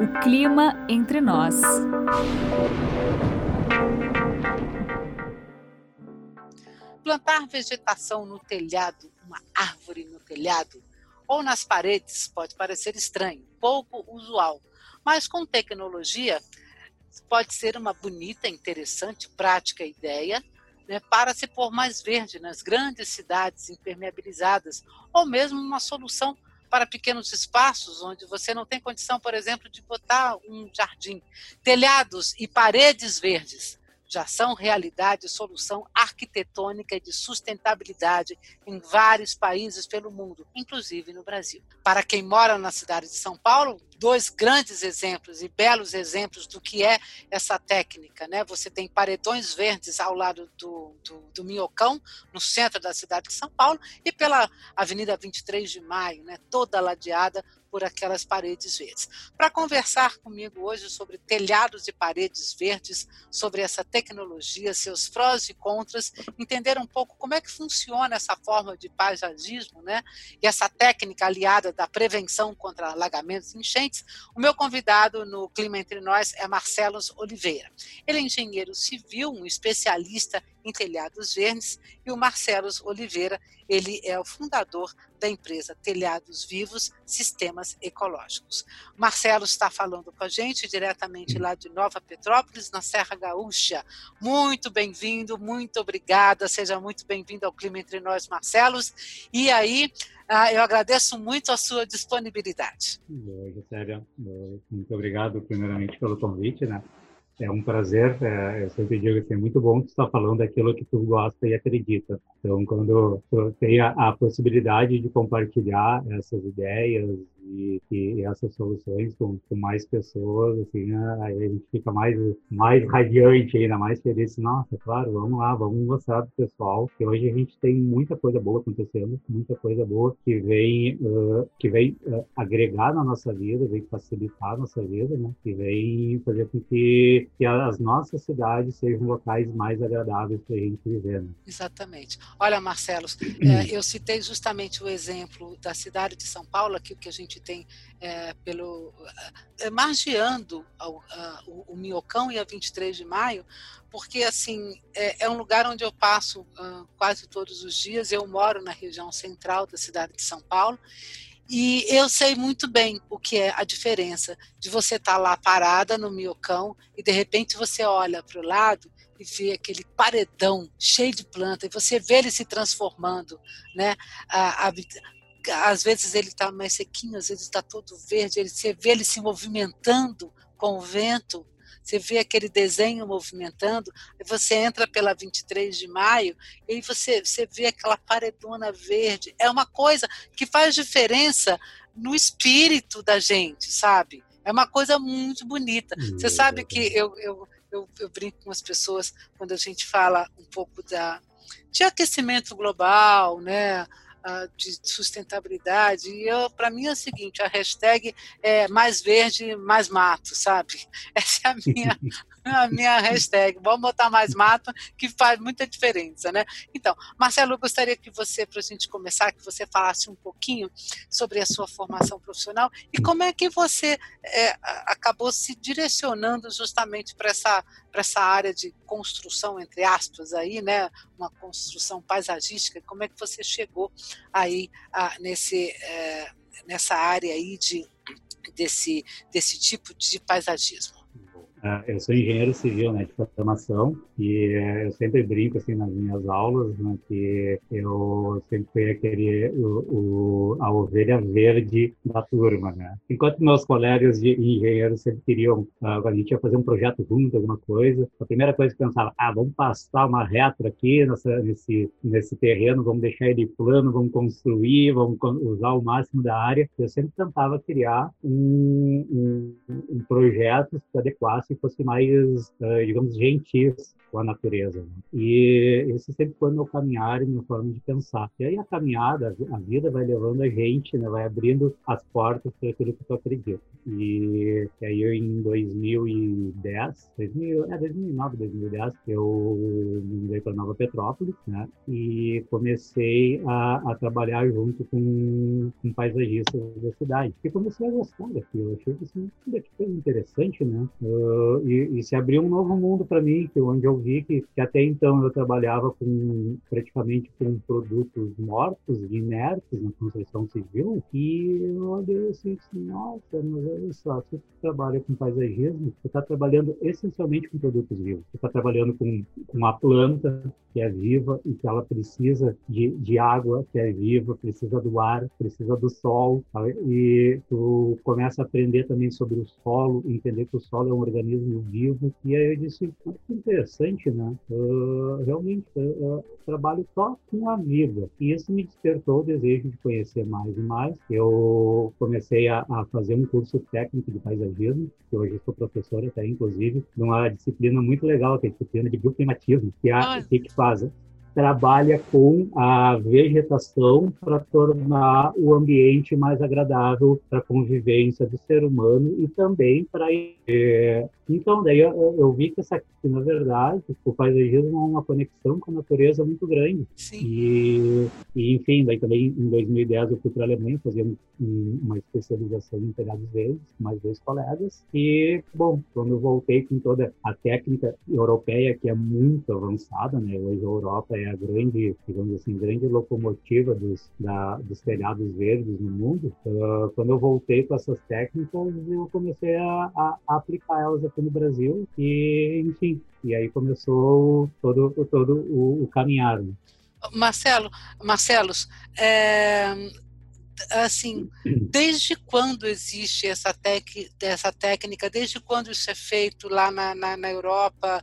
O clima entre nós. Plantar vegetação no telhado, uma árvore no telhado, ou nas paredes pode parecer estranho, pouco usual, mas com tecnologia pode ser uma bonita, interessante, prática ideia né, para se pôr mais verde nas grandes cidades impermeabilizadas, ou mesmo uma solução para pequenos espaços onde você não tem condição, por exemplo, de botar um jardim. Telhados e paredes verdes já são realidade solução arquitetônica de sustentabilidade em vários países pelo mundo, inclusive no Brasil. Para quem mora na cidade de São Paulo, dois grandes exemplos e belos exemplos do que é essa técnica. Né? Você tem paredões verdes ao lado do, do, do Minhocão, no centro da cidade de São Paulo, e pela Avenida 23 de Maio, né? toda ladeada por aquelas paredes verdes. Para conversar comigo hoje sobre telhados e paredes verdes, sobre essa tecnologia, seus prós e contras, entender um pouco como é que funciona essa forma de paisagismo, né? E essa técnica aliada da prevenção contra alagamentos e enchentes. O meu convidado no Clima Entre Nós é Marcelo Oliveira. Ele é engenheiro civil, um especialista em telhados verdes, e o Marcelo Oliveira, ele é o fundador da empresa Telhados Vivos Sistemas Ecológicos. Marcelo está falando com a gente diretamente lá de Nova Petrópolis, na Serra Gaúcha. Muito bem-vindo, muito obrigada, seja muito bem-vindo ao Clima Entre Nós, Marcelos. E aí, ah, eu agradeço muito a sua disponibilidade. Oi, Sério, muito obrigado, primeiramente, pelo convite, né? É um prazer, é, eu sempre digo que é muito bom tu está falando daquilo que tu gosta e acredita. Então, quando tu tem a, a possibilidade de compartilhar essas ideias e, e essas soluções com, com, mais pessoas, assim, aí a gente fica mais, mais radiante ainda, mais feliz. Nossa, claro, vamos lá, vamos mostrar para o pessoal que hoje a gente tem muita coisa boa acontecendo, muita coisa boa que vem, uh, que vem uh, agregar na nossa vida, vem facilitar a nossa vida, né? Que vem fazer com que, que as nossas cidades sejam locais mais agradáveis para a gente viver. Né? Exatamente. Olha, Marcelo, é, eu citei justamente o exemplo da cidade de São Paulo, aqui que a gente gente tem é, pelo é, margeando ao, a, o, o Minhocão e a 23 de maio, porque assim é, é um lugar onde eu passo uh, quase todos os dias. Eu moro na região central da cidade de São Paulo e eu sei muito bem o que é a diferença de você estar tá lá parada no miocão e de repente você olha para o lado e vê aquele paredão cheio de planta e você vê ele se transformando, né? A, a, às vezes ele está mais sequinho, às vezes está todo verde, ele, você vê ele se movimentando com o vento, você vê aquele desenho movimentando, você entra pela 23 de maio e você, você vê aquela paredona verde. É uma coisa que faz diferença no espírito da gente, sabe? É uma coisa muito bonita. Você sabe que eu, eu, eu, eu brinco com as pessoas quando a gente fala um pouco da, de aquecimento global, né? De sustentabilidade. E para mim é o seguinte: a hashtag é mais verde, mais mato, sabe? Essa é a minha, a minha hashtag. Vamos botar mais mato, que faz muita diferença, né? Então, Marcelo, eu gostaria que você, para a gente começar, que você falasse um pouquinho sobre a sua formação profissional e como é que você é, acabou se direcionando justamente para essa, essa área de construção, entre aspas, aí, né? Uma construção paisagística. Como é que você chegou aí a, nesse, é, nessa área aí de, desse, desse tipo de paisagismo? É, eu sou engenheiro civil, né, de formação, e é, eu sempre brinco, assim, nas minhas aulas, né, que eu sempre fui aquele, o, o, a ovelha verde da turma, né. Enquanto meus colegas de engenheiros sempre queriam, uh, a gente ia fazer um projeto junto, alguma coisa, a primeira coisa que eu pensava, ah, vamos passar uma reta aqui nessa, nesse, nesse terreno, vamos deixar ele plano, vamos construir, vamos usar o máximo da área. Eu sempre tentava criar um, um, um projeto que adequasse fossem mais, digamos, gentis com a natureza. Né? E esse sempre foi meu caminhar e minha forma de pensar. E aí a caminhada, a vida vai levando a gente, né? vai abrindo as portas para aquilo que tu acredita. E, e aí eu, em 2010, 2000, é 2009, 2010, eu me mudei para Nova Petrópolis, né? E comecei a, a trabalhar junto com, com paisagistas da cidade. E comecei a gostar daquilo. Achei que assim, que coisa interessante, né? Uh, e, e se abriu um novo mundo para mim, que onde eu vi que, que, até então eu trabalhava com praticamente com produtos mortos, inertes na construção civil, e eu olhei assim, assim nossa, mas olha só, se trabalha com paisagismo, você está trabalhando essencialmente com produtos vivos. Você está trabalhando com, com planta, que é viva e que ela precisa de, de água, que é viva, precisa do ar, precisa do sol, e tu começa a aprender também sobre o solo, entender que o solo é um organismo vivo, e aí eu disse, que interessante realmente, né? Uh, realmente uh, trabalho só com a vida. E isso me despertou o desejo de conhecer mais e mais. Eu comecei a, a fazer um curso técnico de paisagismo, que hoje sou professor até, inclusive, numa disciplina muito legal, que é a disciplina de bioclimatismo, que é o que, que faz? Trabalha com a vegetação para tornar o ambiente mais agradável para a convivência do ser humano e também para é, então, daí eu, eu, vi que, essa, que, na verdade, o paisagismo é uma conexão com a natureza muito grande. Sim. E, e enfim, daí também em 2010 eu fui para a Alemanha fazer um, uma especialização em telhados verdes mais dois colegas. E, bom, quando eu voltei com toda a técnica europeia, que é muito avançada, né? Hoje a Europa é a grande, digamos assim, grande locomotiva dos, da, dos telhados verdes no mundo. Uh, quando eu voltei com essas técnicas, eu comecei a, a, a aplicar elas aqui no Brasil e, enfim, e aí começou todo, todo o, o caminhar. Né? Marcelo, Marcelos, é, assim, desde quando existe essa, tec, essa técnica, desde quando isso é feito lá na, na, na Europa,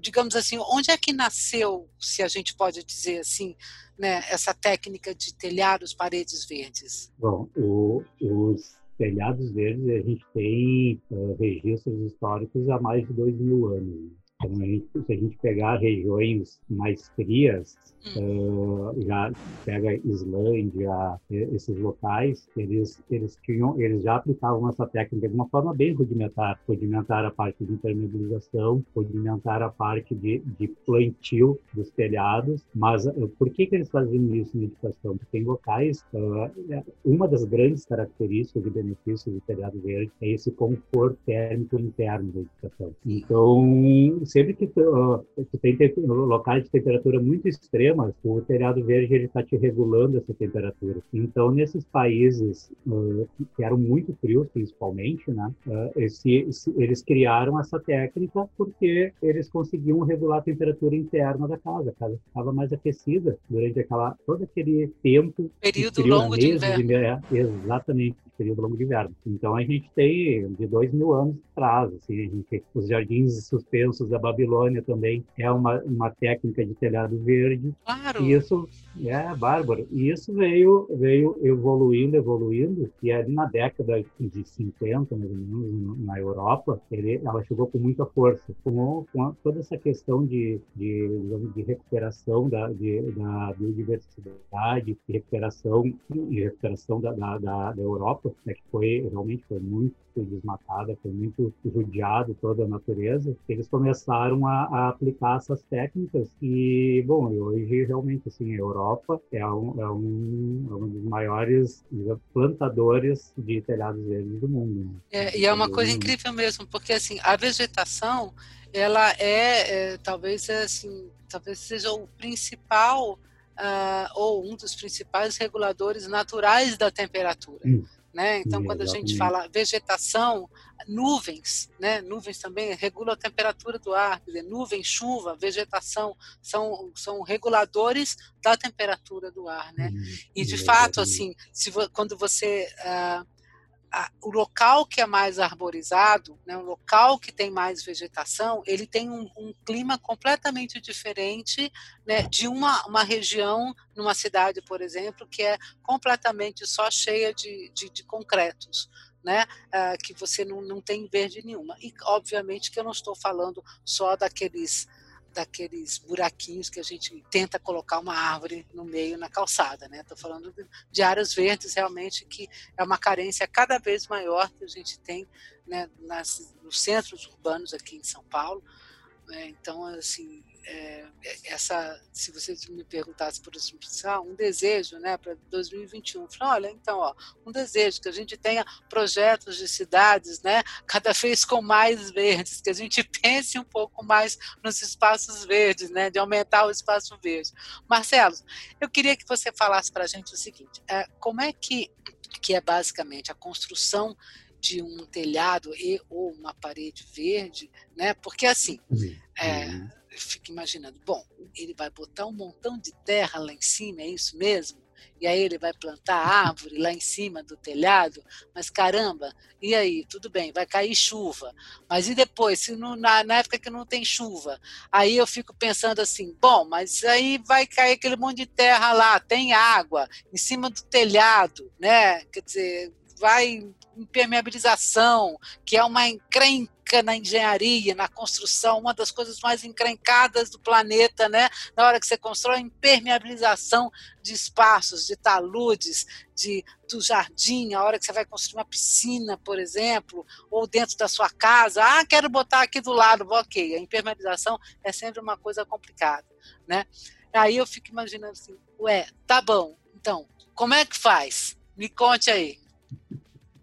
digamos assim, onde é que nasceu, se a gente pode dizer assim, né, essa técnica de telhados, paredes verdes? Bom, o, os telhados verdes a gente tem uh, registros históricos há mais de dois mil anos. Então, a gente, se a gente pegar regiões mais frias, uh, já pega Islândia, esses locais, eles eles tinham, eles já aplicavam essa técnica de uma forma bem rudimentar, rudimentar a parte de impermeabilização, rudimentar a parte de, de plantio dos telhados. Mas uh, por que que eles faziam isso na edificação? Porque em locais, uh, uma das grandes características e benefícios do telhado verde é esse conforto térmico interno da edificação. Então, sempre que tu, tu tem locais de temperatura muito extrema, o telhado verde ele está te regulando essa temperatura. Então, nesses países uh, que eram muito frios, principalmente, né, uh, esse, esse, eles criaram essa técnica porque eles conseguiam regular a temperatura interna da casa. A casa ficava mais aquecida durante aquela todo aquele tempo. Período longo de inverno. É, exatamente período longo de inverno. Então a gente tem de dois mil anos atrás, assim, gente, os jardins suspensos da Babilônia também é uma, uma técnica de telhado verde. Claro. E isso é bárbaro. E isso veio veio evoluindo, evoluindo. E ali na década de 50, mais ou menos, na Europa, ele, ela chegou com muita força, com, com toda essa questão de, de, de recuperação da, de, da biodiversidade, de recuperação, de recuperação da, da, da, da Europa né, que foi realmente foi muito desmatada, foi muito judiado toda a natureza, eles começaram a, a aplicar essas técnicas e, bom, hoje realmente, assim, a Europa é um, é um, é um dos maiores plantadores de telhados verdes do mundo. Né? É, e é uma coisa incrível mesmo, porque, assim, a vegetação, ela é, é talvez, assim, talvez seja o principal Uh, ou um dos principais reguladores naturais da temperatura. Hum. Né? Então, Sim, quando a gente fala vegetação, nuvens, né? nuvens também regulam a temperatura do ar, dizer, nuvem, chuva, vegetação, são, são reguladores da temperatura do ar. Né? Hum, e, de fato, assim, se, quando você uh, a, o local que é mais arborizado, né, um local que tem mais vegetação, ele tem um, um clima completamente diferente né, de uma, uma região, numa cidade, por exemplo, que é completamente só cheia de, de, de concretos. né, uh, que você não, não tem verde nenhuma. E, obviamente, que eu não estou falando só daqueles daqueles buraquinhos que a gente tenta colocar uma árvore no meio na calçada, né? Estou falando de áreas verdes realmente que é uma carência cada vez maior que a gente tem né, nas, nos centros urbanos aqui em São Paulo. É, então, assim, é, essa, se você me perguntasse, por exemplo, ah, um desejo né, para 2021, eu olha, então, ó, um desejo que a gente tenha projetos de cidades né, cada vez com mais verdes, que a gente pense um pouco mais nos espaços verdes, né, de aumentar o espaço verde. Marcelo, eu queria que você falasse para a gente o seguinte, é, como é que, que é basicamente a construção de um telhado e ou uma parede verde, né? Porque assim, é, uhum fico imaginando, bom, ele vai botar um montão de terra lá em cima, é isso mesmo? E aí ele vai plantar árvore lá em cima do telhado, mas caramba, e aí, tudo bem, vai cair chuva, mas e depois, se não, na, na época que não tem chuva? Aí eu fico pensando assim, bom, mas aí vai cair aquele monte de terra lá, tem água em cima do telhado, né? Quer dizer, vai impermeabilização, que é uma encrenca na engenharia, na construção, uma das coisas mais encrencadas do planeta, né? Na hora que você constrói, impermeabilização de espaços, de taludes, de, do jardim, a hora que você vai construir uma piscina, por exemplo, ou dentro da sua casa, ah, quero botar aqui do lado, ok, a impermeabilização é sempre uma coisa complicada, né? Aí eu fico imaginando assim, ué, tá bom, então, como é que faz? Me conte aí.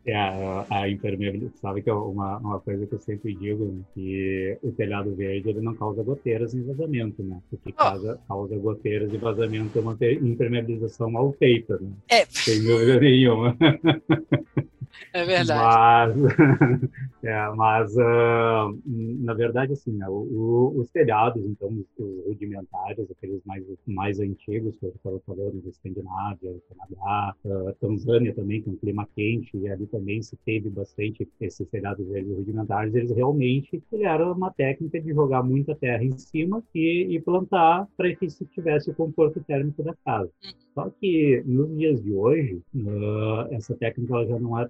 É, a, a impermeabilidade, sabe que é uma, uma coisa que eu sempre digo, né, que o telhado verde ele não causa goteiras em vazamento, né? O que oh. causa, causa goteiras e vazamento é uma impermeabilização mal feita, né? É. Sem dúvida nenhuma. É verdade. Mas, é, mas uh, na verdade, assim, né, o, os telhados, então, os, rudimentares, aqueles mais, mais antigos, que eu estava falando, Escandinávia, Canadá, uh, Tanzânia também, que é um clima quente, e ali também se teve bastante esses telhados verdes rudimentares, eles realmente eram uma técnica de jogar muita terra em cima e, e plantar para que se tivesse o conforto térmico da casa. Uhum. Só que nos dias de hoje, uh, essa técnica já não é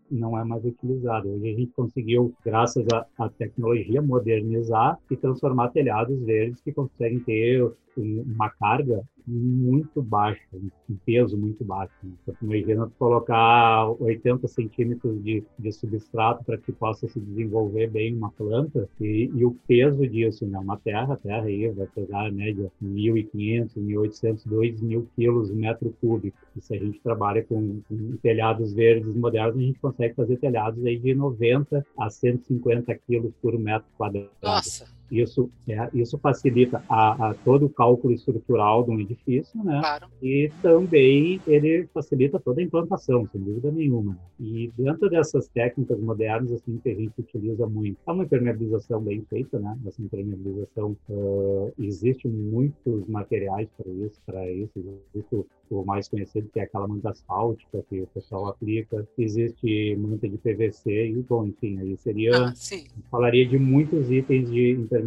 não é mais utilizada. Hoje a gente conseguiu, graças à tecnologia, modernizar e transformar telhados verdes que conseguem ter uma carga muito baixa, um peso muito baixo. Né? Então, imagina colocar 80 centímetros de, de substrato para que possa se desenvolver bem uma planta e, e, o peso disso, né? Uma terra, a terra aí vai pegar a média 1.500, 1.800, 2.000 quilos metro cúbico. E se a gente trabalha com, com, telhados verdes modernos, a gente consegue fazer telhados aí de 90 a 150 quilos por metro quadrado. Nossa! Isso, é, isso facilita a, a, todo o cálculo estrutural de um edifício, né? Claro. E também ele facilita toda a implantação, sem dúvida nenhuma. E dentro dessas técnicas modernas, assim, que a gente utiliza muito, é uma impermeabilização bem feita, né? Essa impermeabilização, uh, existe muitos materiais para isso, para isso. Existe o mais conhecido, que é aquela manta asfáltica que o pessoal aplica. Existe manta de PVC e, bom, enfim, aí seria... Ah, falaria de muitos itens de impermeabilização.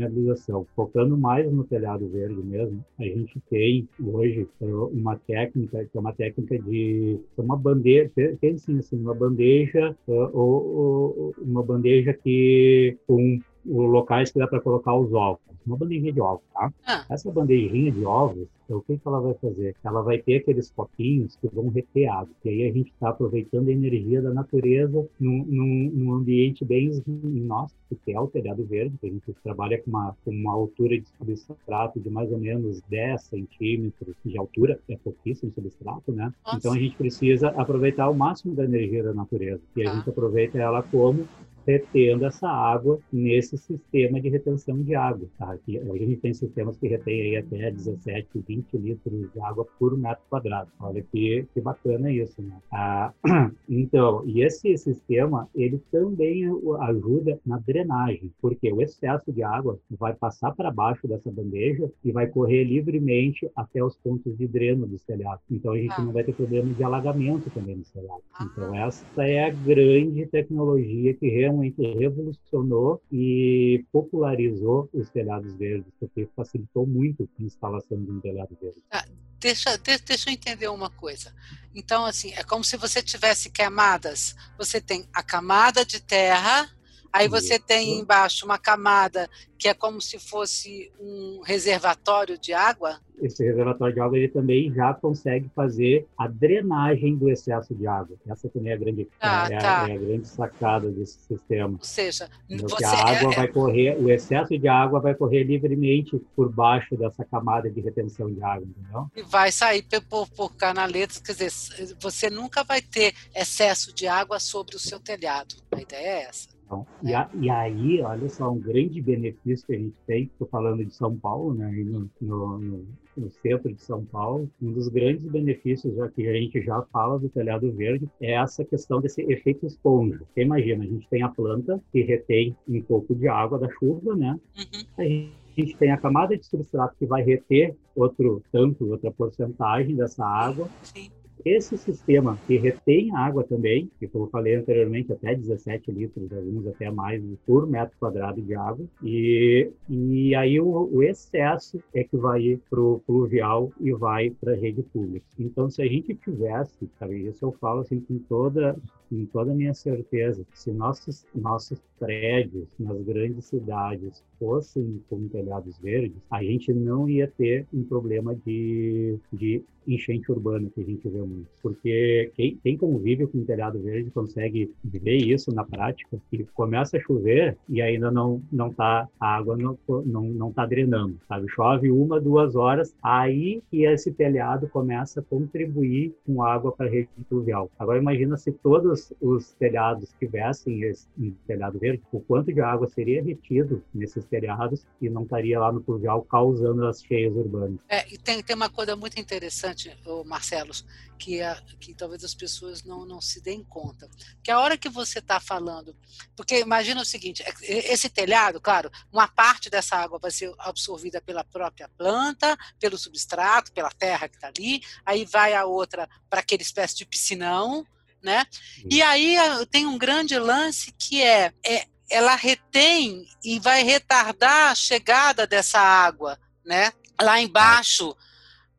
Focando mais no telhado verde mesmo, a gente tem hoje uma técnica, que é uma técnica de... uma bandeja, tem sim, assim, uma bandeja, ou, uma bandeja que com locais que dá para colocar os ovos. Uma bandejinha de ovos, tá? Ah. Essa bandejinha de ovos, então, o que, que ela vai fazer? Ela vai ter aqueles copinhos que vão reter água. E aí a gente está aproveitando a energia da natureza num, num, num ambiente bem nosso, que é o telhado verde, que a gente trabalha com uma, com uma altura de substrato de mais ou menos 10 centímetros de altura, é pouquíssimo substrato, né? Nossa. Então a gente precisa aproveitar o máximo da energia da natureza. E a ah. gente aproveita ela como retendo essa água nesse sistema de retenção de água. Tá? hoje a gente tem sistemas que retêm até 17, 20 litros de água por metro quadrado. Olha que, que bacana isso, né? Ah, então, e esse sistema, ele também ajuda na drenagem, porque o excesso de água vai passar para baixo dessa bandeja e vai correr livremente até os pontos de dreno dos telhados. Então, a gente ah. não vai ter problema de alagamento também no telhado. Ah. Então, essa é a grande tecnologia que realmente extremamente revolucionou e popularizou os telhados verdes, porque facilitou muito a instalação de um telhado verde. Ah, deixa, deixa, deixa eu entender uma coisa. Então, assim, é como se você tivesse camadas. Você tem a camada de terra, Aí você tem embaixo uma camada que é como se fosse um reservatório de água. Esse reservatório de água ele também já consegue fazer a drenagem do excesso de água. Essa também é a grande, ah, é, tá. é a grande sacada desse sistema. Ou seja, você, a água é... vai correr, o excesso de água vai correr livremente por baixo dessa camada de retenção de água, entendeu? E vai sair por, por canaletas, quer dizer, você nunca vai ter excesso de água sobre o seu telhado. A ideia é essa. Então, e, a, e, aí, olha só, um grande benefício que a gente tem, estou falando de São Paulo, né, no, no, no, centro de São Paulo, um dos grandes benefícios, já que a gente já fala do telhado verde, é essa questão desse efeito esponja. Você imagina, a gente tem a planta que retém um pouco de água da chuva, né? Uhum. A gente tem a camada de substrato que vai reter outro tanto, outra porcentagem dessa água. Sim. Esse sistema que retém água também, que como eu falei anteriormente, até 17 litros, alguns até mais por metro quadrado de água, e, e aí o, o excesso é que vai para o pluvial e vai para a rede pública. Então, se a gente tivesse, sabe, isso eu falo assim com toda, com toda a minha certeza, se nossos, nossos prédios nas grandes cidades fossem com telhados verdes, a gente não ia ter um problema de, de enchente urbana que a gente vê muito. Porque quem, quem convive com telhado verde consegue ver isso na prática, que começa a chover e ainda não não tá a água não não, não tá drenando, sabe? Chove uma, duas horas, aí que esse telhado começa a contribuir com água para a rede pluvial. Agora imagina se todos os telhados tivessem esse telhado verde, o quanto de água seria retido nesses telhados e não estaria lá no pluvial causando as cheias urbanas. É, e tem, tem uma coisa muito interessante, Marcelos, que, a, que talvez as pessoas não, não se deem conta. Que a hora que você está falando, porque imagina o seguinte, é, esse telhado, claro, uma parte dessa água vai ser absorvida pela própria planta, pelo substrato, pela terra que está ali, aí vai a outra para aquele espécie de piscinão, né? E aí tem um grande lance que é, é ela retém e vai retardar a chegada dessa água, né? Lá embaixo,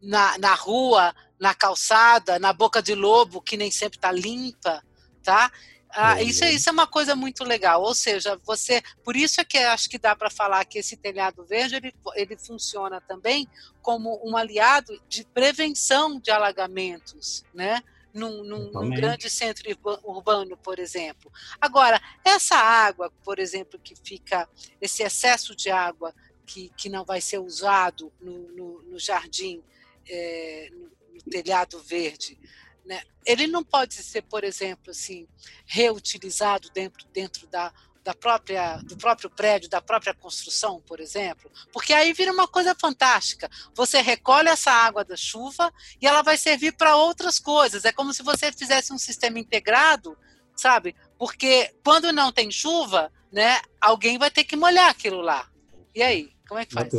na, na rua, na calçada, na boca de lobo, que nem sempre está limpa, tá? Ah, isso, é, isso é uma coisa muito legal. Ou seja, você, por isso é que acho que dá para falar que esse telhado verde ele, ele funciona também como um aliado de prevenção de alagamentos, né? Num, num, num grande centro urbano, por exemplo. Agora, essa água, por exemplo, que fica, esse excesso de água que, que não vai ser usado no, no, no jardim, é, no, no, telhado verde, né? ele não pode ser, por exemplo, assim, reutilizado dentro, dentro da, da própria, do próprio prédio, da própria construção, por exemplo, porque aí vira uma coisa fantástica. Você recolhe essa água da chuva e ela vai servir para outras coisas. É como se você fizesse um sistema integrado, sabe? Porque quando não tem chuva, né, alguém vai ter que molhar aquilo lá. E aí, como é que faz?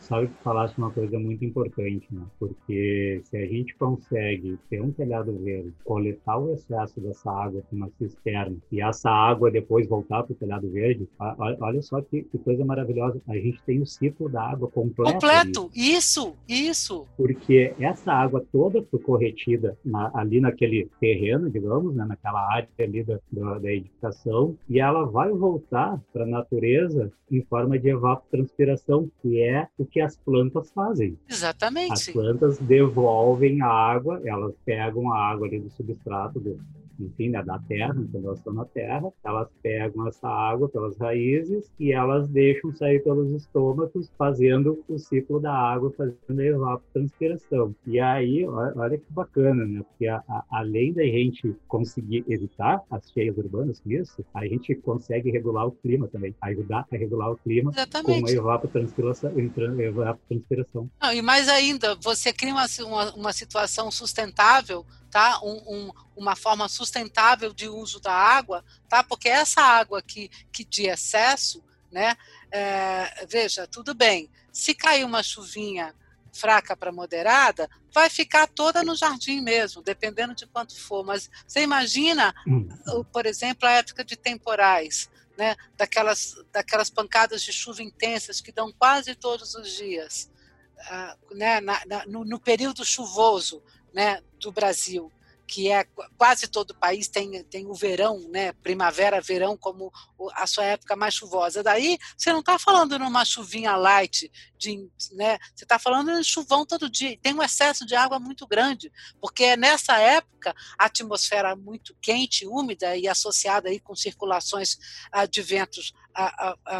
Sabe que falasse uma coisa muito importante, né? Porque se a gente consegue ter um telhado verde, coletar o excesso dessa água com uma cisterna e essa água depois voltar para o telhado verde, olha só que, que, coisa maravilhosa. A gente tem o ciclo da água completo. Completo, ali. isso, isso. Porque essa água toda foi corretida na, ali naquele terreno, digamos, né? naquela área ali da, da, da edificação, e ela vai voltar para a natureza em forma de evapotranspiração, que é o que as plantas fazem. Exatamente. As plantas devolvem a água, elas pegam a água ali do substrato, do, enfim, né, da terra, quando elas estão na terra, elas pegam essa água pelas raízes e elas deixam sair pelos estômagos, fazendo o ciclo da água, fazendo a evapotranspiração. E aí, olha que bacana, né? Porque a, a, além da gente conseguir evitar as cheias urbanas com isso, a gente consegue regular o clima também, ajudar a regular o clima Exatamente. com a evapotranspiração. evapotranspiração. Não, e mais ainda, você cria uma, uma, uma situação sustentável tá? Um, um, uma forma sustentável de uso da água, tá? Porque essa água que, que de excesso, né? É, veja, tudo bem. Se cair uma chuvinha fraca para moderada, vai ficar toda no jardim mesmo, dependendo de quanto for. Mas você imagina, hum. por exemplo, a época de temporais, né? daquelas, daquelas pancadas de chuva intensas que dão quase todos os dias, uh, né? Na, na, no, no período chuvoso né? do Brasil que é quase todo o país tem, tem o verão, né, primavera, verão como a sua época mais chuvosa. Daí você não está falando numa chuvinha light, de, né, você está falando em chuvão todo dia. Tem um excesso de água muito grande, porque é nessa época a atmosfera muito quente, úmida e associada aí com circulações ah, de ventos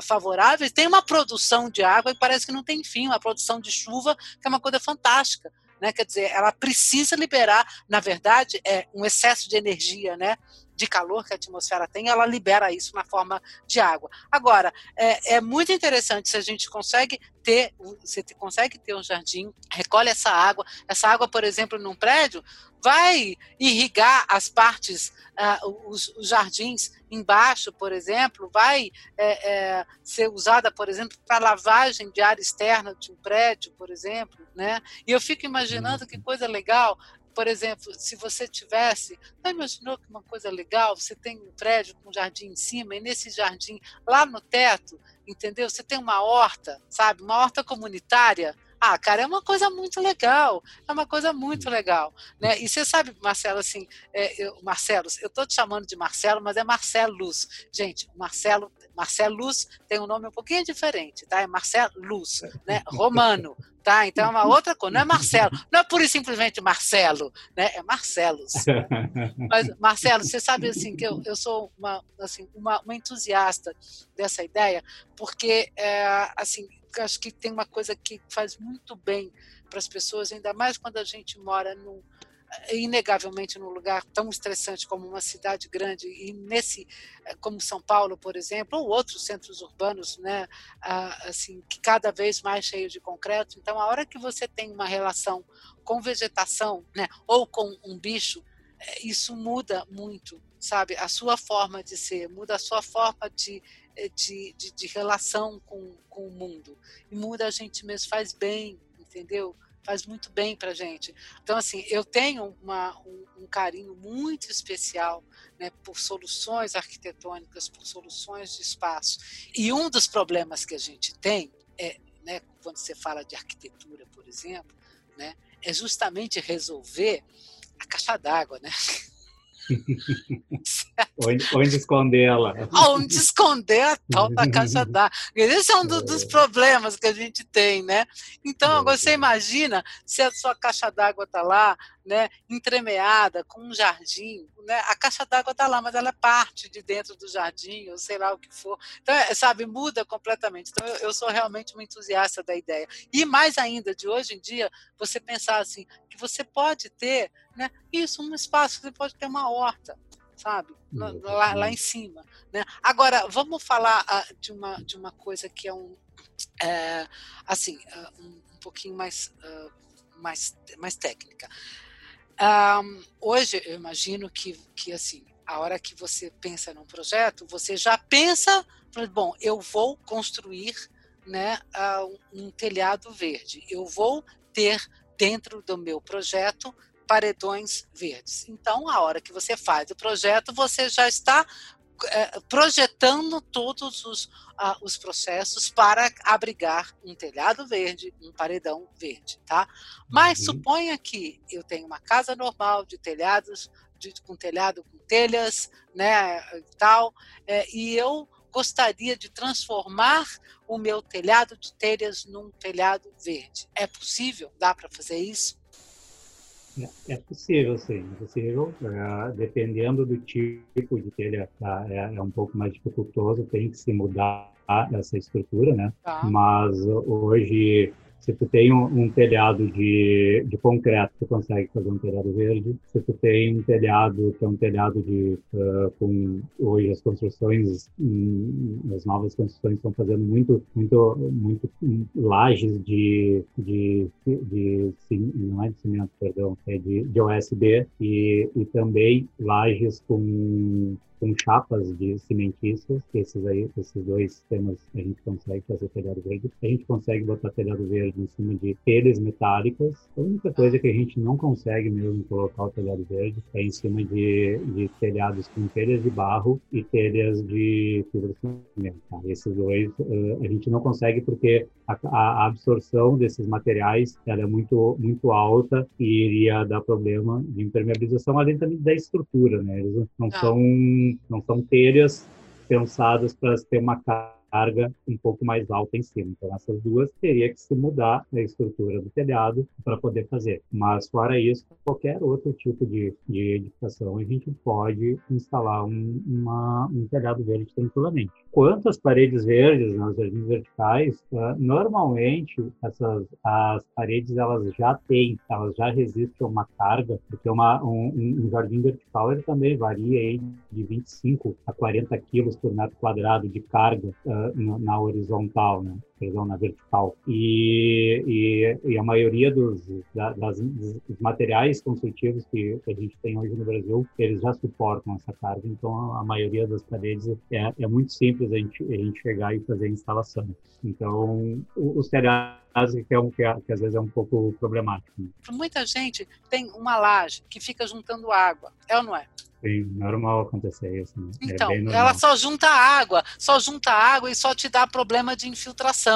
favoráveis, tem uma produção de água e parece que não tem fim, uma produção de chuva que é uma coisa fantástica né? Quer dizer, ela precisa liberar, na verdade, é um excesso de energia, né? de calor que a atmosfera tem, ela libera isso na forma de água. Agora, é, é, muito interessante se a gente consegue ter, você consegue ter um jardim, recolhe essa água, essa água, por exemplo, num prédio, vai irrigar as partes, uh, os, os, jardins embaixo, por exemplo, vai é, é, ser usada, por exemplo, para lavagem de área externa de um prédio, por exemplo, né? E eu fico imaginando que coisa legal por exemplo, se você tivesse, não imaginou que uma coisa legal, você tem um prédio com um jardim em cima, e nesse jardim, lá no teto, entendeu? Você tem uma horta, sabe? Uma horta comunitária, ah, cara, é uma coisa muito legal, é uma coisa muito legal, né? E você sabe, Marcelo, assim, é, eu, Marcelo, eu estou te chamando de Marcelo, mas é Marcelo Luz. Gente, Marcelo, Marcelo Luz tem um nome um pouquinho diferente, tá? É Marcelo Luz, né? Romano, tá? Então é uma outra coisa, não é Marcelo, não é pura e simplesmente Marcelo, né? É Marcelos. Mas, Marcelo, você sabe, assim, que eu, eu sou uma, assim, uma, uma entusiasta dessa ideia, porque, é, assim, acho que tem uma coisa que faz muito bem para as pessoas, ainda mais quando a gente mora num, inegavelmente num lugar tão estressante como uma cidade grande e nesse eh, como São Paulo por exemplo ou outros centros urbanos né assim que cada vez mais cheios de concreto então a hora que você tem uma relação com vegetação né ou com um bicho eh, isso muda muito sabe a sua forma de ser muda a sua forma de eh, de, de, de relação com, com o mundo. E muda a gente mesmo, faz bem, entendeu? Faz muito bem para gente. Então, assim, eu tenho uma, um, um, carinho muito especial né, por soluções arquitetônicas, por soluções de espaço. E um dos problemas que a gente tem é, né, quando você fala de arquitetura, por exemplo, né, é justamente resolver a caixa d'água, né? onde, onde, esconder ela? Onde esconder a tal da caixa d'água. Esse é um do, dos problemas que a gente tem, né? Então, agora você imagina se a sua caixa d'água está lá, né, entremeada, com um jardim, né? A caixa d'água está lá, mas ela é parte de dentro do jardim, ou sei lá o que for. Então, é, sabe, muda completamente. Então, eu, eu sou realmente uma entusiasta da ideia. E mais ainda, de hoje em dia, você pensar assim, que você pode ter, né, isso, um espaço, você pode ter uma horta, sabe? Lá, lá em cima. Né? Agora, vamos falar uh, de, uma, de uma coisa que é um. É, assim, uh, um, um, pouquinho mais, uh, mais, mais técnica. Um, hoje, eu imagino que, que, assim, a hora que você pensa num projeto, você já pensa, bom, eu vou construir né, um telhado verde, eu vou ter dentro do meu projeto paredões verdes. Então, a hora que você faz o projeto, você já está é, projetando todos os, ah, os processos para abrigar um telhado verde, um paredão verde, tá? Mas uhum. suponha que eu tenho uma casa normal de telhados, de, com telhado com telhas, né, tal, é, e eu gostaria de transformar o meu telhado de telhas num telhado verde. É possível? Dá para fazer isso? É possível, sim, é possível. É, dependendo do tipo de telha, tá, é, é, um pouco mais dificultoso, tem que se mudar essa estrutura, né? Tá. Mas hoje se tu tem um, um, telhado de, de concreto, tu consegue fazer um telhado verde. Se tu tem um telhado que é um telhado de uh, com hoje as construções, hum, as novas construções estão fazendo muito, muito, muito lajes de, de, de, de não é de cimento, perdão, é de, de OSB e, e também lajes com com chapas de cimentícias, esses aí, esses dois sistemas a gente consegue fazer telhado verde. A gente consegue botar telhado verde em cima de telhas metálicas. A única coisa que a gente não consegue mesmo colocar o telhado verde é em cima de, de telhados com telhas de barro e telhas de fibra cimento. Tá? Esses dois uh, a gente não consegue porque a, a, absorção desses materiais ela é muito muito alta e iria dar problema de impermeabilização além também da estrutura, né? Eles não ah. são não são telhas pensadas para ter uma carga um pouco mais alta em cima. Então, essas duas teria que se mudar a estrutura do telhado para poder fazer. Mas, fora isso, qualquer outro tipo de, de edificação, a gente pode instalar um, uma, um telhado verde tranquilamente. Quanto às paredes verdes, nas jardins verticais, uh, normalmente essas as paredes elas já têm, elas já resistem a uma carga, porque uma, um, um jardim vertical ele também varia aí de 25 a 40 quilos por metro quadrado de carga uh, na, horizontal, né? Perdão, na vertical. E, e, e a maioria dos, da, das, dos materiais construtivos que, que, a gente tem hoje no Brasil, eles já suportam essa carga. Então, a maioria das paredes é, é muito simples a gente, a gente chegar e fazer a instalação. Então, os telhados que, é um, que, é, que, às vezes é um pouco problemático. Né? Muita gente tem uma laje que fica juntando água, é ou não é? Sim, normal acontecer isso. Né? É então, é ela só junta água, só junta água e só te dá problema de infiltração,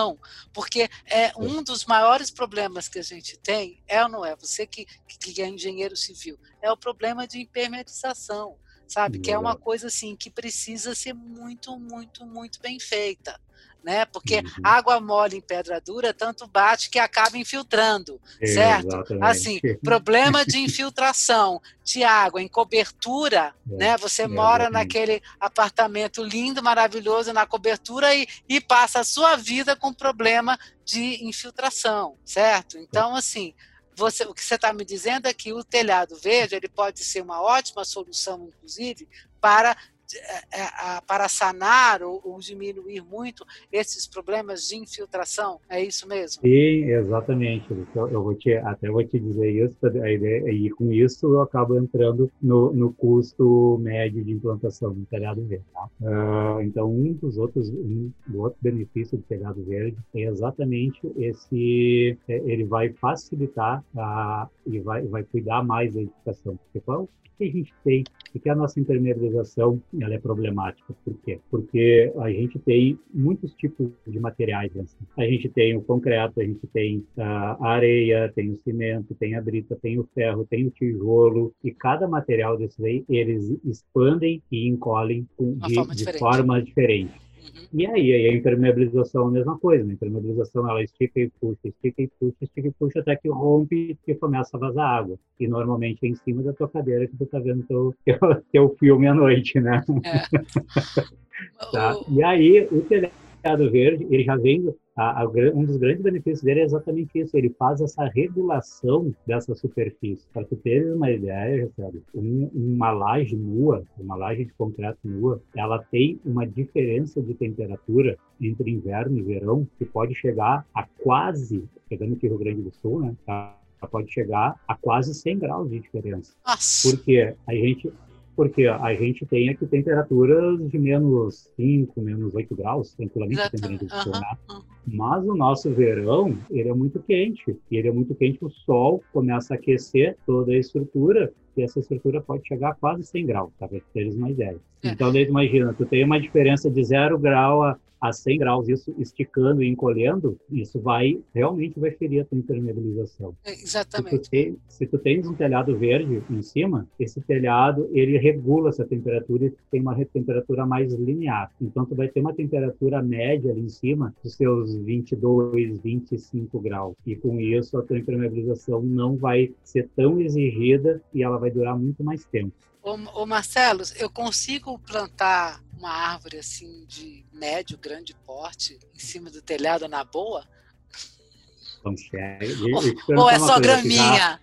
porque é um dos maiores problemas que a gente tem, é ou não é? Você que, que é engenheiro civil, é o problema de impermeabilização, sabe? Que é uma coisa assim que precisa ser muito, muito, muito bem feita né? Porque uhum. água mole em pedra dura tanto bate que acaba infiltrando, certo? Exatamente. Assim, problema de infiltração de água em cobertura, é, né? Você é, mora naquele apartamento lindo, maravilhoso na cobertura e, e passa a sua vida com problema de infiltração, certo? Então, assim, você, o que você está me dizendo é que o telhado verde ele pode ser uma ótima solução, inclusive, para para sanar ou, ou, diminuir muito esses problemas de infiltração? É isso mesmo? Sim, exatamente. Eu, eu vou te, até vou te dizer isso, a ideia, e com isso eu acabo entrando no, no custo médio de implantação do telhado verde. Tá? Uh, então, um dos outros, um, do outro benefício do telhado verde é exatamente esse, é, ele vai facilitar a, e vai, vai cuidar mais da edificação. Porque qual que a gente tem e que a nossa impermeabilização ela é problemática. Por quê? Porque a gente tem muitos tipos de materiais. Assim. A gente tem o concreto, a gente tem a areia, tem o cimento, tem a brita, tem o ferro, tem o tijolo, e cada material desses aí, eles expandem e encolhem de, forma, de forma diferente. E aí, a impermeabilização é a mesma coisa. Né? A impermeabilização, ela estica e puxa, estica e puxa, estica e puxa, até que rompe e começa a vazar água. E normalmente é em cima da tua cadeira que tu tá vendo teu, teu, teu filme à noite, né? É. tá? E aí, o telhado verde, ele já vem a, a, um dos grandes benefícios dele é exatamente isso. Ele faz essa regulação dessa superfície. Para tu teres uma ideia, sabe, um, uma laje nua, uma laje de concreto nua, ela tem uma diferença de temperatura entre inverno e verão que pode chegar a quase, pegando aqui o Rio Grande do Sul, né? Tá? pode chegar a quase 100 graus de diferença. Nossa. Porque a gente, porque a gente tem aqui temperaturas de menos 5, menos 8 graus, tranquilamente, do uhum. Mas o nosso verão, ele é muito quente. E ele é muito quente, o sol começa a aquecer toda a estrutura e essa estrutura pode chegar a quase 100 graus, tá? Para teres uma ideia. É. Então, daí imagina, tu tem uma diferença de 0 grau a a 100 graus, isso esticando e encolhendo, isso vai realmente vai ferir a tua impermeabilização. É, exatamente. Se tu, tem, se tu tens um telhado verde em cima, esse telhado ele regula essa temperatura e tem uma temperatura mais linear. Então tu vai ter uma temperatura média ali em cima dos seus 22, 25 graus. E com isso a tua impermeabilização não vai ser tão exigida e ela vai durar muito mais tempo. Ô, ô Marcelo, eu consigo plantar uma árvore assim de médio, grande porte em cima do telhado na boa? Consegue. Ou, ou é só graminha?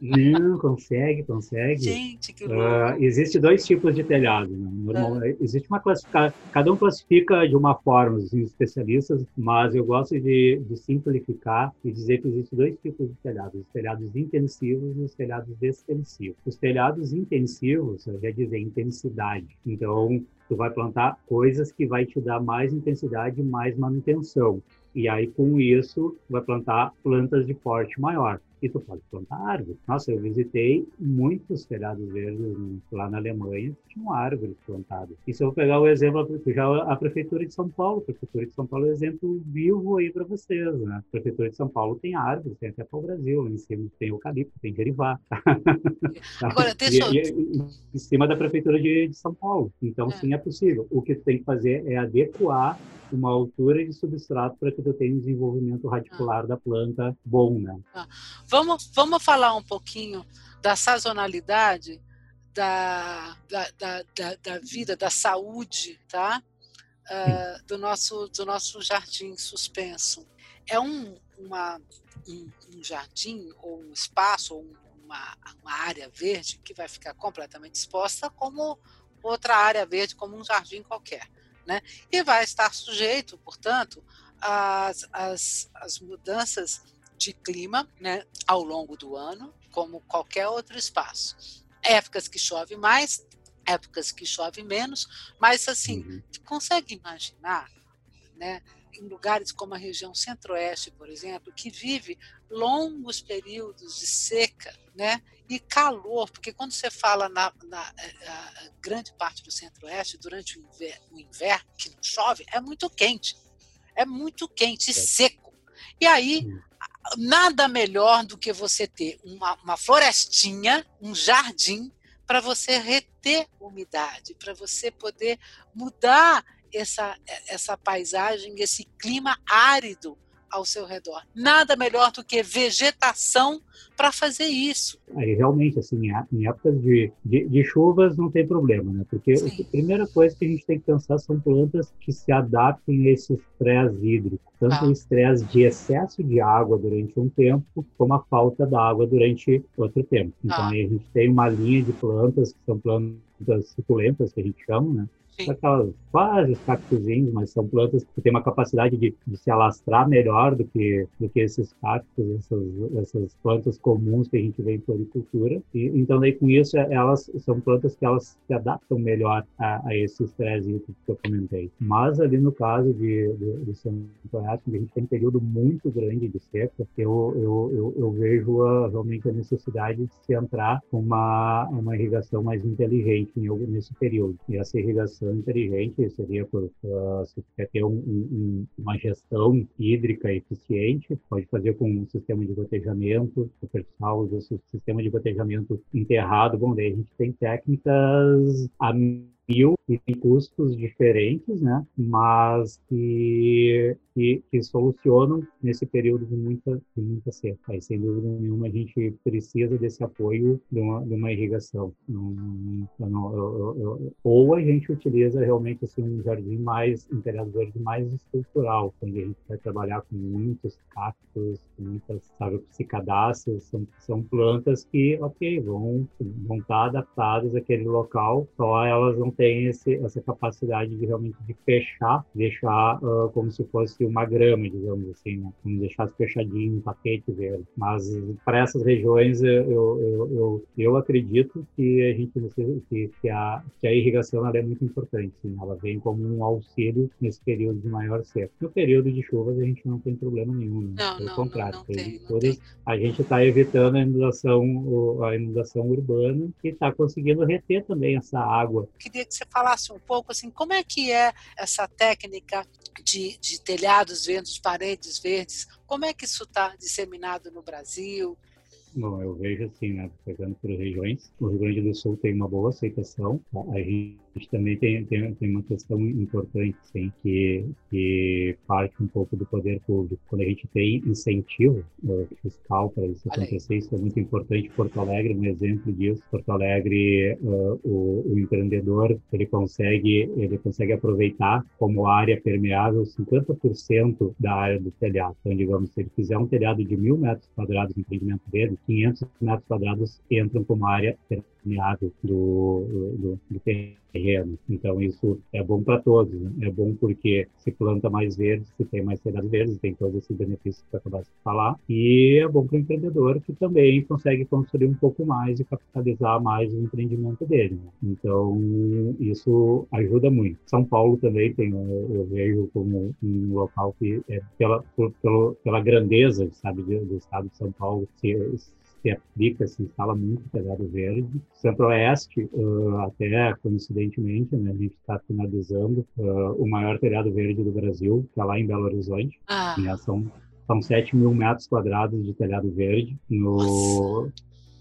Não, consegue, consegue. Gente, que louco. Uh, existe dois tipos de telhado. Né? Normal, é. Existe uma classificação, cada um classifica de uma forma, os especialistas, mas eu gosto de, de simplificar e dizer que existem dois tipos de telhados, os telhados intensivos e os telhados extensivos. Os telhados intensivos, já dizer intensidade. Então, tu vai plantar coisas que vai te dar mais intensidade e mais manutenção. E aí, com isso, vai plantar plantas de porte maior e tu pode plantar árvores. Nossa, eu visitei muitos telhados verdes lá na Alemanha que tinham árvores plantadas. E se eu pegar o exemplo, já a Prefeitura de São Paulo, a Prefeitura de São Paulo é um exemplo vivo aí para vocês, né? A Prefeitura de São Paulo tem árvores, tem até para o Brasil, em cima tem eucalipto, tem jerivá. Agora, deixa e, e, em cima da Prefeitura de, de São Paulo. Então, é. sim, é possível. O que tu tem que fazer é adequar uma altura de substrato para que tu tenha um desenvolvimento radicular ah. da planta bom, né? Ah. Vamos, vamos falar um pouquinho da sazonalidade da, da, da, da, da vida, da saúde, tá? Uh, do, nosso, do nosso jardim suspenso. É um, uma, um, um jardim, ou um espaço, ou uma, uma área verde que vai ficar completamente exposta como outra área verde, como um jardim qualquer né? E vai estar sujeito, portanto, às, às, às mudanças de clima né, ao longo do ano, como qualquer outro espaço. Épocas que chove mais, épocas que chove menos, mas assim, uhum. consegue imaginar, né, em lugares como a região centro-oeste, por exemplo, que vive longos períodos de seca, né, e calor, porque quando você fala na, na eh, grande parte do centro-oeste, durante o inverno, o inverno, que não chove, é muito quente. É muito quente e seco. E aí, nada melhor do que você ter uma, uma florestinha, um jardim, para você reter umidade, para você poder mudar essa, essa paisagem, esse clima árido ao seu redor. Nada melhor do que vegetação para fazer isso. Aí realmente, assim, em épocas de, de, de, chuvas não tem problema, né? Porque Sim. a primeira coisa que a gente tem que pensar são plantas que se adaptem a esse estresse hídrico. Tanto ah. o estresse de excesso de água durante um tempo, como a falta da água durante outro tempo. Então, ah. aí a gente tem uma linha de plantas que são plantas suculentas, que a gente chama, né? Aquelas quase cactuzinhos, mas são plantas que têm uma capacidade de, de, se alastrar melhor do que, do que esses cactos, essas, essas plantas comuns que a gente vê em floricultura. E, então, daí, com isso, elas são plantas que elas se adaptam melhor a, a esse estresse que eu comentei. Mas ali no caso de, de, de São António, a gente tem um período muito grande de seca, eu, eu, eu, eu vejo a, realmente a necessidade de se entrar com uma, uma irrigação mais inteligente nesse período. E essa irrigação gestão inteligente seria por, uh, se quer ter um, um, uma gestão hídrica eficiente, pode fazer com um sistema de gotejamento, usa o sistema de gotejamento enterrado. Bom, daí a gente tem técnicas a mil e tem custos diferentes, né? Mas que, que, que, solucionam nesse período de muita, de muita seca. Aí, sem dúvida nenhuma, a gente precisa desse apoio de uma, de uma irrigação. Não, eu, eu, ou a gente utiliza realmente assim, um jardim mais, um telhado verde mais estrutural, onde a gente vai trabalhar com muitos cactos, muitas, sabe, psicadáceas, são, são plantas que, ok, vão, vão estar adaptadas àquele local, só elas não têm esse, essa capacidade de realmente de fechar, deixar uh, como se fosse uma grama, digamos assim, né? Como deixar fechadinho, um tapete verde. Mas para essas regiões eu, eu, eu, eu, acredito que a gente que, que, a, que a irrigação é muito importante, sim. ela vem como um auxílio nesse período de maior seca. No período de chuvas a gente não tem problema nenhum, né? não, pelo não, contrário, não, não tem, todas, a gente está evitando a inundação, a inundação urbana e está conseguindo reter também essa água. Queria que você falasse um pouco assim, como é que é essa técnica de, de telhados verdes, paredes verdes? Como é que isso está disseminado no Brasil? Bom, eu vejo assim, né, pegando por regiões, o Rio Grande do Sul tem uma boa aceitação. A gente gente também tem, tem, tem uma questão importante, sim, que, que parte um pouco do poder público. Quando a gente tem incentivo uh, fiscal para isso acontecer, isso é muito importante. Porto Alegre é um exemplo disso. Porto Alegre, uh, o, o, empreendedor, ele consegue, ele consegue aproveitar como área permeável 50% da área do telhado. Então, digamos, se ele fizer um telhado de mil metros quadrados no empreendimento dele, 500 metros quadrados entram como área do, do, do terreno. Então, isso é bom para todos. Né? É bom porque se planta mais verde, se tem mais telhados verdes, tem todos esses benefícios que eu acabaste de falar. E é bom para o empreendedor que também consegue construir um pouco mais e capitalizar mais o empreendimento dele. Né? Então, isso ajuda muito. São Paulo também tem, eu vejo como um local que, é, pela, por, pela, grandeza, sabe, do, do estado de São Paulo, se, se aplica, se instala muito telhado verde. Centro-Oeste, uh, até coincidentemente, né, a gente está finalizando uh, o maior telhado verde do Brasil, que é lá em Belo Horizonte. Ah. Né, são, são 7 mil metros quadrados de telhado verde no,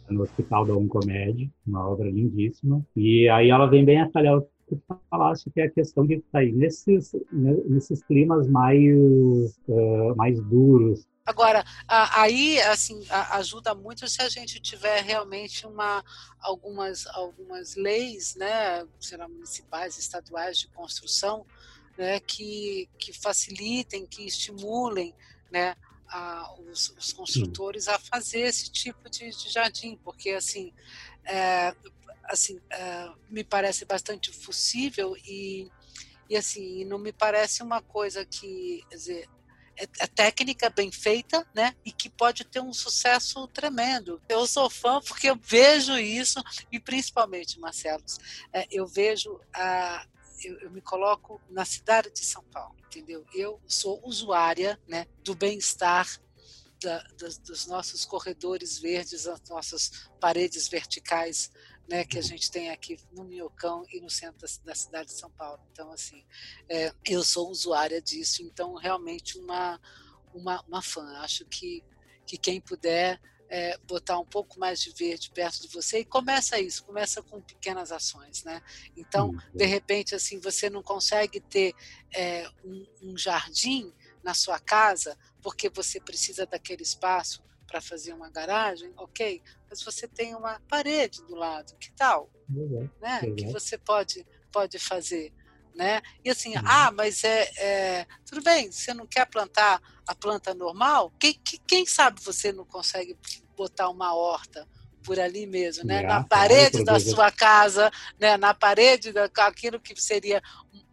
no Hospital da Uncomed, uma obra lindíssima. E aí ela vem bem a calhar que tu falaste, que é a questão de estar tá aí nesses, né, nesses climas mais, uh, mais duros, Agora, aí assim ajuda muito se a gente tiver realmente uma, algumas, algumas leis, né, será municipais, estaduais de construção, né, que, que facilitem, que estimulem, né, a, os, os, construtores a fazer esse tipo de, de jardim, porque assim, é, assim é, me parece bastante possível e, e assim não me parece uma coisa que quer dizer, é, é, técnica bem feita, né? E que pode ter um sucesso tremendo. Eu sou fã porque eu vejo isso e principalmente, Marcelo, é, eu vejo a eu, eu, me coloco na cidade de São Paulo, entendeu? Eu sou usuária, né, do bem-estar dos, dos nossos corredores verdes, das nossas paredes verticais né, que a gente tem aqui no Minhocão e no centro da, da cidade de São Paulo. Então, assim, é, eu sou usuária disso, então realmente uma, uma, uma fã. Acho que, que quem puder é, botar um pouco mais de verde perto de você e começa isso, começa com pequenas ações, né? Então, de repente, assim, você não consegue ter é, um, um jardim na sua casa porque você precisa daquele espaço para fazer uma garagem, ok, mas você tem uma parede do lado, que tal? Uhum. Né? Uhum. Que você pode, pode fazer. Né? E assim, uhum. ah, mas é, é, tudo bem, você não quer plantar a planta normal? Quem, quem sabe você não consegue botar uma horta por ali mesmo, né? na parede da sua casa, né? na parede daquilo que seria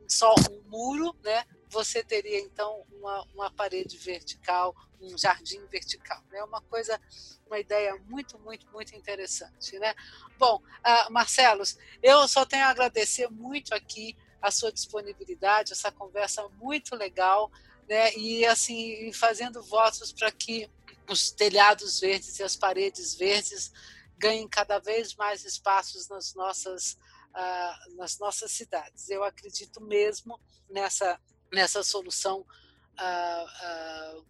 só um muro, né? Você teria então uma, uma parede vertical, um jardim vertical. É né? uma coisa, uma ideia muito, muito, muito interessante. Né? Bom, uh, Marcelos, eu só tenho a agradecer muito aqui a sua disponibilidade, essa conversa muito legal, né? e assim, fazendo votos para que os telhados verdes e as paredes verdes ganhem cada vez mais espaços nas nossas, uh, nas nossas cidades. Eu acredito mesmo nessa nessa solução uh, uh,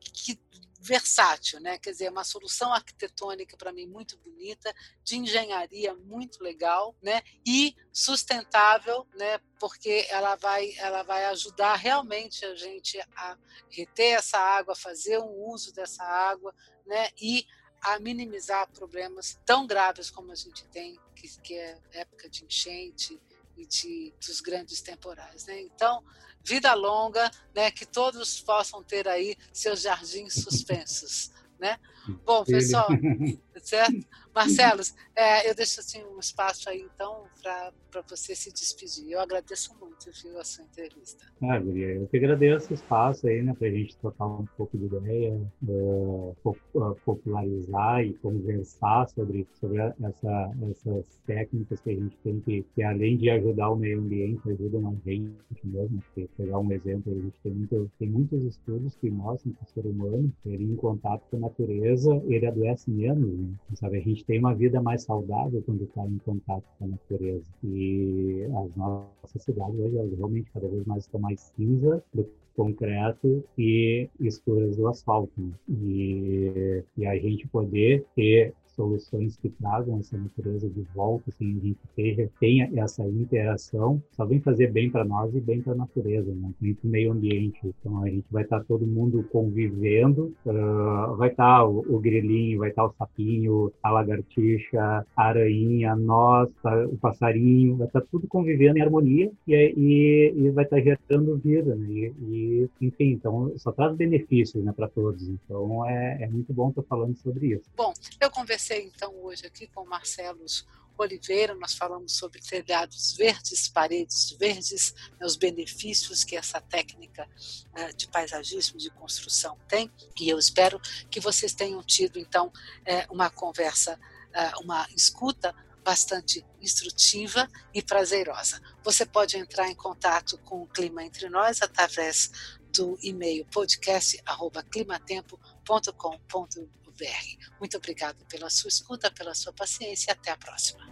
que, versátil, né? Quer dizer, uma solução arquitetônica para mim muito bonita, de engenharia muito legal, né? E sustentável, né? Porque ela vai, ela vai ajudar realmente a gente a reter essa água, fazer um uso dessa água, né? E a minimizar problemas tão graves como a gente tem, que, que é época de enchente, e de, dos grandes temporais. Né? Então, vida longa, né? que todos possam ter aí seus jardins suspensos. Né? Bom, pessoal, certo? Marcelo, é, eu deixo assim, um espaço aí, então, para você se despedir. Eu agradeço muito, viu, a sua entrevista. Ah, Guria, eu que agradeço o espaço aí, né, para a gente trocar um pouco de ideia, uh, popularizar e conversar sobre, sobre essa, essas técnicas que a gente tem que, que, além de ajudar o meio ambiente, ajudam a gente mesmo. Porque, pegar um exemplo, a gente tem, muito, tem muitos estudos que mostram que o ser humano, ele em contato com a natureza, ele adoece menos, né? sabe? A gente tem uma vida mais saudável quando está em contato com a natureza. E as nossas cidades hoje, elas realmente cada vez mais estão mais cinza do concreto e escuras do asfalto. Né? E, e a gente poder ter soluções que tragam essa natureza de volta, assim, a gente tenha, tenha essa interação, só vem fazer bem para nós e bem para a natureza, né? Muito meio ambiente. Então a gente vai estar tá todo mundo convivendo, uh, vai estar tá o, o, vai estar tá o sapinho, a lagartixa, a aranha, nós, tá, o passarinho, vai estar tá tudo convivendo em harmonia e, e, e vai estar tá gerando vida, né? E, e, enfim, então só traz benefícios, né, para todos. Então é, é muito bom estar falando sobre isso. Bom, eu conversei então hoje aqui com Marcelo Oliveira, nós falamos sobre telhados verdes, paredes verdes, né, os benefícios que essa técnica né, de paisagismo, de construção tem, e eu espero que vocês tenham tido, então, é, uma conversa, é, uma escuta bastante instrutiva e prazerosa. Você pode entrar em contato com o Clima Entre Nós através do e-mail podcast@climatempo.com.br muito obrigada pela sua escuta, pela sua paciência e até a próxima.